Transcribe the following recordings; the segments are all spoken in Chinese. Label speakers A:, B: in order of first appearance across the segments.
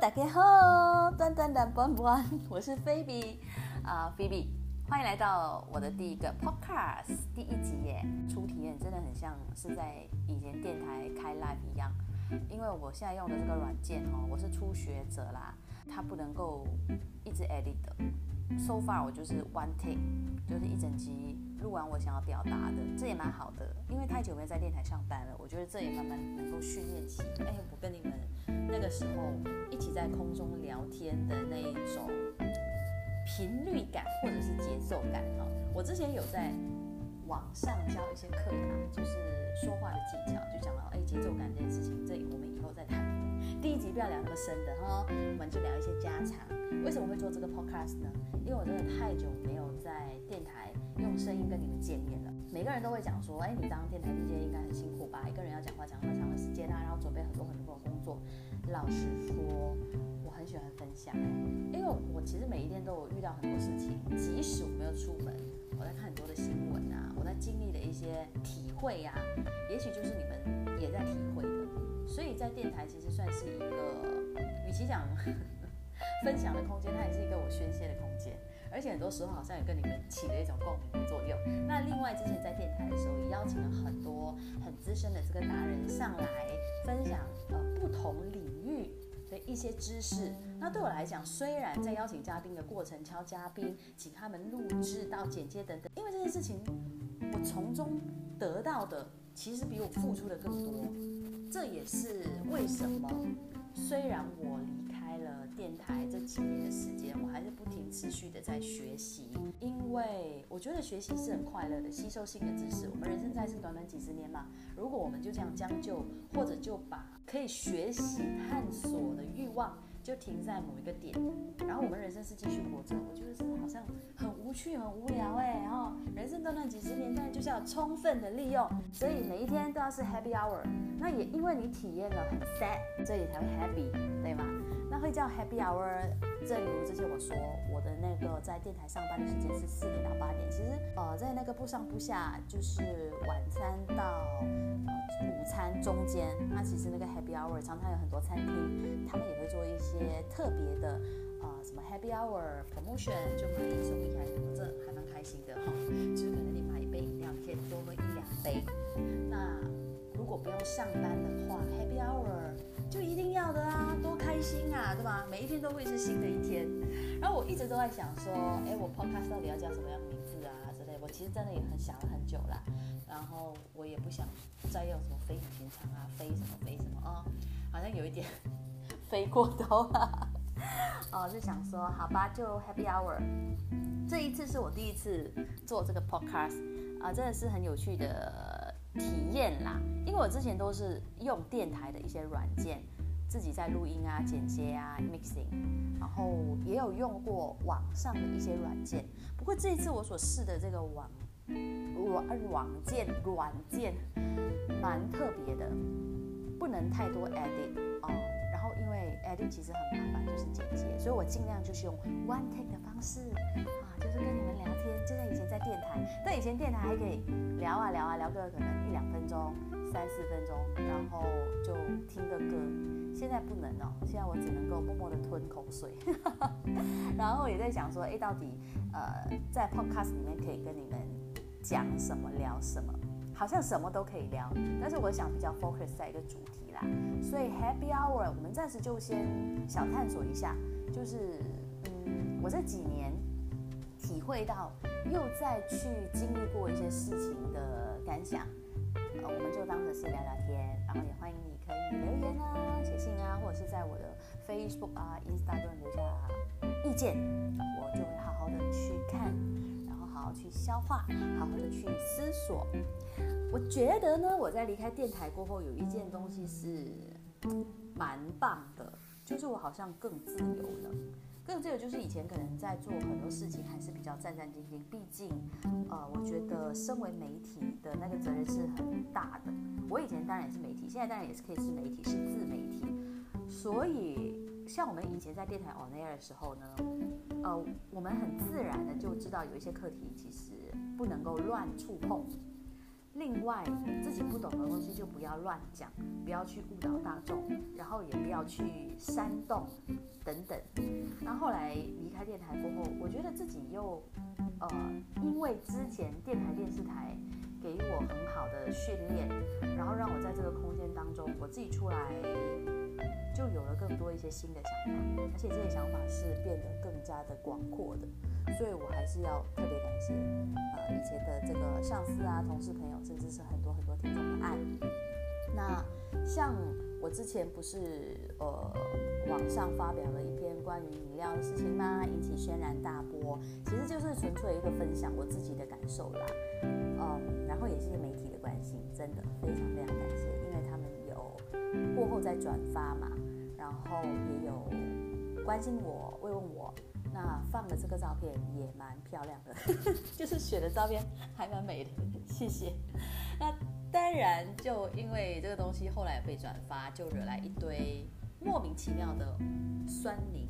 A: 大家好，短短的不不，我是菲比啊，菲比，欢迎来到我的第一个 podcast 第一集耶。初体验真的很像是在以前电台开 live 一样，因为我现在用的这个软件哦，我是初学者啦，它不能够是 edit 的。So far 我就是 one take，就是一整集录完我想要表达的，这也蛮好的，因为太久没在电台上班了，我觉得这也慢慢能够训练起。哎，我跟你们那个时候一起在空中聊天的那一种频率感或者是节奏感啊，我之前有在网上教一些课啊，就是说话的技巧，就讲到哎节奏感这件事情，这我们以后再谈。第一集不要聊那么深的哈，我们就聊一些家常。为什么会做这个 podcast 呢？因为我真的太久没有在电台用声音跟你们见面了。每个人都会讲说，哎，你当电台 DJ 应该很辛苦吧？一个人要讲话讲那么长的时间啊，然后准备很多很多的工作。老实说，我很喜欢分享，因为我其实每一天都有遇到很多事情，即使我没有出门，我在看很多的新闻啊，我在经历的一些体会呀，也许就是你们也在体会的。所以在电台其实算是一个，与其讲。分享的空间，它也是一个我宣泄的空间，而且很多时候好像也跟你们起了一种共鸣的作用。那另外之前在电台的时候，也邀请了很多很资深的这个达人上来分享呃不同领域的一些知识。那对我来讲，虽然在邀请嘉宾的过程敲嘉宾，请他们录制到剪接等等，因为这件事情我从中得到的其实比我付出的更多。这也是为什么虽然我离。了电台这几年的时间，我还是不停持续的在学习，因为我觉得学习是很快乐的，吸收新的知识。我们人生在世短短几十年嘛，如果我们就这样将就，或者就把可以学习探索的欲望就停在某一个点，然后我们人生是继续活着，我觉得这好像很无趣、很无聊哎。然后人生短短几十年，但就是要充分的利用，所以每一天都要是 happy hour。那也因为你体验了很 sad，所以才会 happy，对吗？那会叫 Happy Hour，正如之前我说，我的那个在电台上班的时间是四点到八点。其实，呃，在那个不上不下，就是晚餐到午餐中间，那其实那个 Happy Hour 常常有很多餐厅，他们也会做一些特别的，呃，什么 Happy Hour promotion，就买一送一，还这还蛮开心的哈。就是可能你买一杯饮料，可以多喝一两杯。那如果不用上班的话，Happy Hour 就一定要的啊，多开对吧？每一天都会是新的一天。然后我一直都在想说，哎，我 podcast 到底要叫什么样的名字啊之类。我其实真的也很想了很久了。然后我也不想再用什么飞平常啊，飞什么飞什么啊，好像有一点 飞过头了。哦，就想说，好吧，就 Happy Hour。这一次是我第一次做这个 podcast 啊，真的是很有趣的体验啦。因为我之前都是用电台的一些软件。自己在录音啊、剪接啊、mixing，然后也有用过网上的一些软件。不过这一次我所试的这个网软软件软件蛮特别的，不能太多 edit 哦。然后因为 edit 其实很麻烦，就是剪接，所以我尽量就是用 one take 的方式啊，就是跟你们聊天，就像以前在电台。但以前电台还可以聊啊聊啊聊个可能一两分钟。三四分钟，然后就听个歌。现在不能哦，现在我只能够默默的吞口水。然后也在想说，哎，到底呃，在 podcast 里面可以跟你们讲什么，聊什么？好像什么都可以聊，但是我想比较 focus 在一个主题啦。所以 Happy Hour，我们暂时就先小探索一下，就是嗯，我这几年体会到，又再去经历过一些事情的感想。我们就当成是聊聊天，然后也欢迎你可以留言啊、写信啊，或者是在我的 Facebook 啊、Instagram 留下意见，我就会好好的去看，然后好好去消化，好好的去思索。我觉得呢，我在离开电台过后，有一件东西是蛮棒的，就是我好像更自由了。更这个就是以前可能在做很多事情还是比较战战兢兢，毕竟，呃，我觉得身为媒体的那个责任是很大的。我以前当然也是媒体，现在当然也是可以是媒体，是自媒体。所以，像我们以前在电台 on air 的时候呢，呃，我们很自然的就知道有一些课题其实不能够乱触碰。另外，自己不懂的东西就不要乱讲，不要去误导大众，然后也不要去煽动等等。那后来离开电台过后，我觉得自己又呃，因为之前电台电视台给予我很好的训练，然后让我在这个空间当中，我自己出来就有了更多一些新的想法，而且这些想法是变得更加的广阔的。所以我还是要特别感谢呃以前的这个上司啊、同事、朋友，甚至是很多很多听众的爱。那像我之前不是呃网上发表了一篇关于饮料的事情吗？引起轩然大波，其实就是纯粹一个分享我自己的感受啦。嗯，然后也谢谢媒体的关心，真的非常非常感谢，因为他们过后再转发嘛，然后也有关心我、慰问我。那放的这个照片也蛮漂亮的，就是选的照片还蛮美的，谢谢。那当然，就因为这个东西后来被转发，就惹来一堆莫名其妙的酸民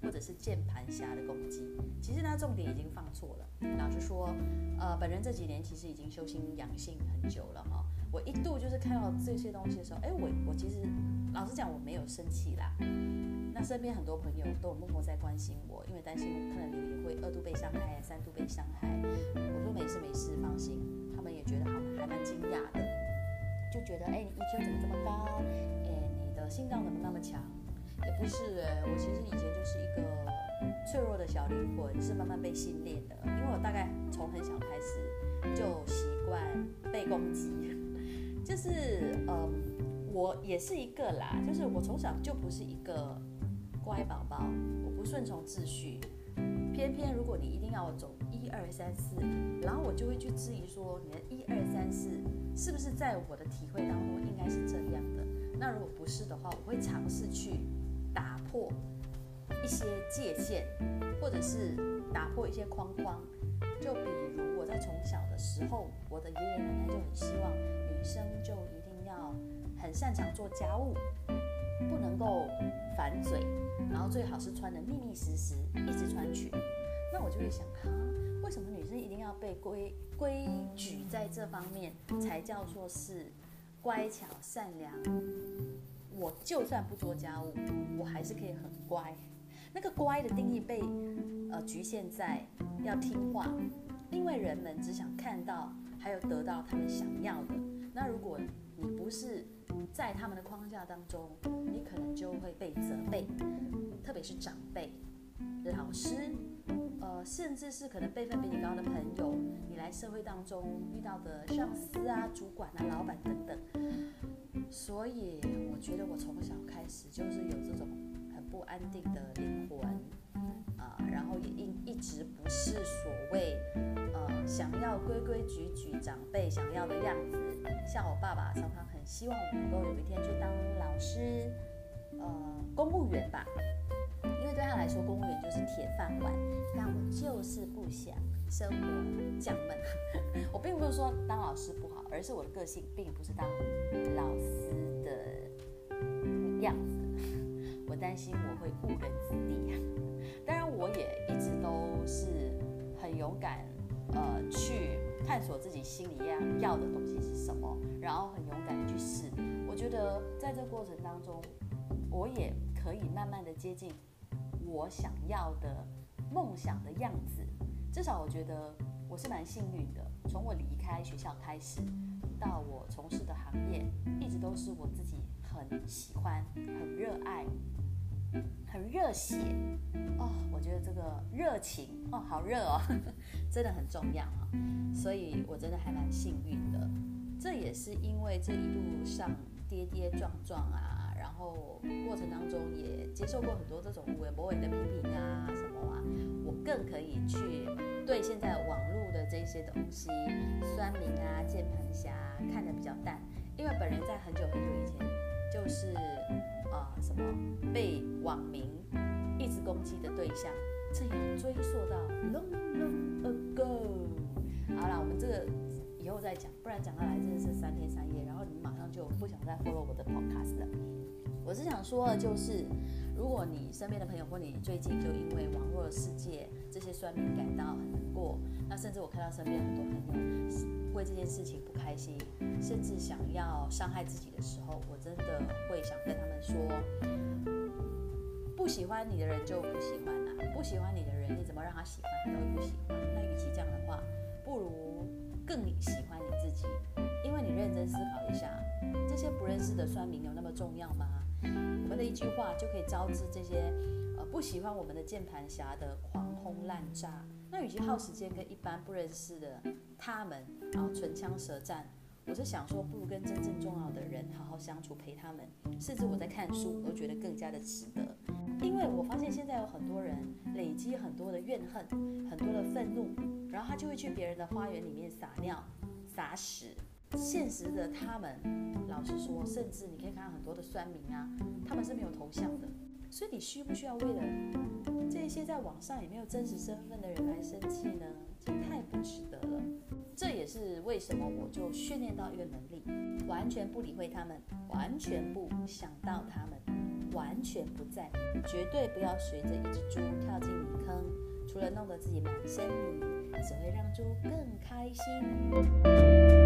A: 或者是键盘侠的攻击。其实呢，重点已经放错了。老实说，呃，本人这几年其实已经修心养性很久了哈。我一度就是看到这些东西的时候，哎，我我其实老实讲我没有生气啦。那身边很多朋友都有默默在关心我，因为担心我看了留言会二度被伤害、三度被伤害。我说没事没事，放心。他们也觉得好还蛮惊讶的，就觉得哎，你 EQ 怎么这么高？哎，你的心脏怎么那么强？也不是哎，我其实以前就是一个脆弱的小灵魂，是慢慢被训练的。因为我大概从很小开始就习惯被攻击，就是嗯，我也是一个啦，就是我从小就不是一个。乖宝宝，我不顺从秩序，偏偏如果你一定要走一二三四，然后我就会去质疑说，你的一二三四是不是在我的体会当中应该是这样的？那如果不是的话，我会尝试去打破一些界限，或者是打破一些框框。就比如我在从小的时候，我的爷爷奶奶就很希望生就一定要很擅长做家务。不能够反嘴，然后最好是穿的密密实实，一直穿裙。那我就会想，哈，为什么女生一定要被规规矩在这方面才叫做是乖巧善良？我就算不做家务，我还是可以很乖。那个乖的定义被呃局限在要听话，因为人们只想看到还有得到他们想要的。那如果你不是在他们的框架当中，你可能就会被责备，特别是长辈、老师，呃，甚至是可能辈分比你高的朋友，你来社会当中遇到的上司啊、主管啊、老板等等。所以我觉得我从小开始就是有这种很不安定的灵魂啊，然后也一一直不是所谓想要规规矩矩长辈想要的样子。像我爸爸常常很希望我能够有一天去当老师，呃，公务员吧，因为对他来说，公务员就是铁饭碗。但我就是不想生活降闷。我并不是说当老师不好，而是我的个性并不是当老师的样子。我担心我会误人子弟。当然，我也一直都是很勇敢，呃，去。探索自己心里要要的东西是什么，然后很勇敢的去试。我觉得在这过程当中，我也可以慢慢的接近我想要的梦想的样子。至少我觉得我是蛮幸运的。从我离开学校开始，到我从事的行业，一直都是我自己很喜欢、很热爱。很热血哦，我觉得这个热情哦，好热哦，真的很重要啊，所以我真的还蛮幸运的。这也是因为这一路上跌跌撞撞啊，然后过程当中也接受过很多这种无微不微的批评啊什么啊，我更可以去对现在网络的这些东西，酸民啊、键盘侠看得比较淡，因为本人在很久很久以前就是。啊，什么被网民一直攻击的对象，这要追溯到 long long ago。好了，我们这个以后再讲，不然讲到来真的是三天三夜，然后你们马上就不想再 follow 我的 podcast 了。我是想说的就是，如果你身边的朋友或你最近就因为网络世界这些酸民感到很难过，那甚至我看到身边很多朋友为这件事情不开心，甚至想要伤害自己的时候，我真的会想跟他们说，不喜欢你的人就不喜欢啦，不喜欢你的人你怎么让他喜欢，他都不喜欢。那与其这样的话，不如更喜欢你自己，因为你认真思考一下，这些不认识的酸民有那么重要吗？我们的一句话就可以招致这些呃不喜欢我们的键盘侠的狂轰滥炸。那与其耗时间跟一般不认识的他们然后唇枪舌战，我是想说，不如跟真正重要的人好好相处，陪他们。甚至我在看书，我都觉得更加的值得。因为我发现现在有很多人累积很多的怨恨，很多的愤怒，然后他就会去别人的花园里面撒尿、撒屎。现实的他们，老实说，甚至你可以看到很多的酸民啊，他们是没有头像的。所以你需不需要为了这些在网上也没有真实身份的人来生气呢？这太不值得了。这也是为什么我就训练到一个能力，完全不理会他们，完全不想到他们，完全不在，绝对不要随着一只猪跳进泥坑，除了弄得自己满身泥，只会让猪更开心。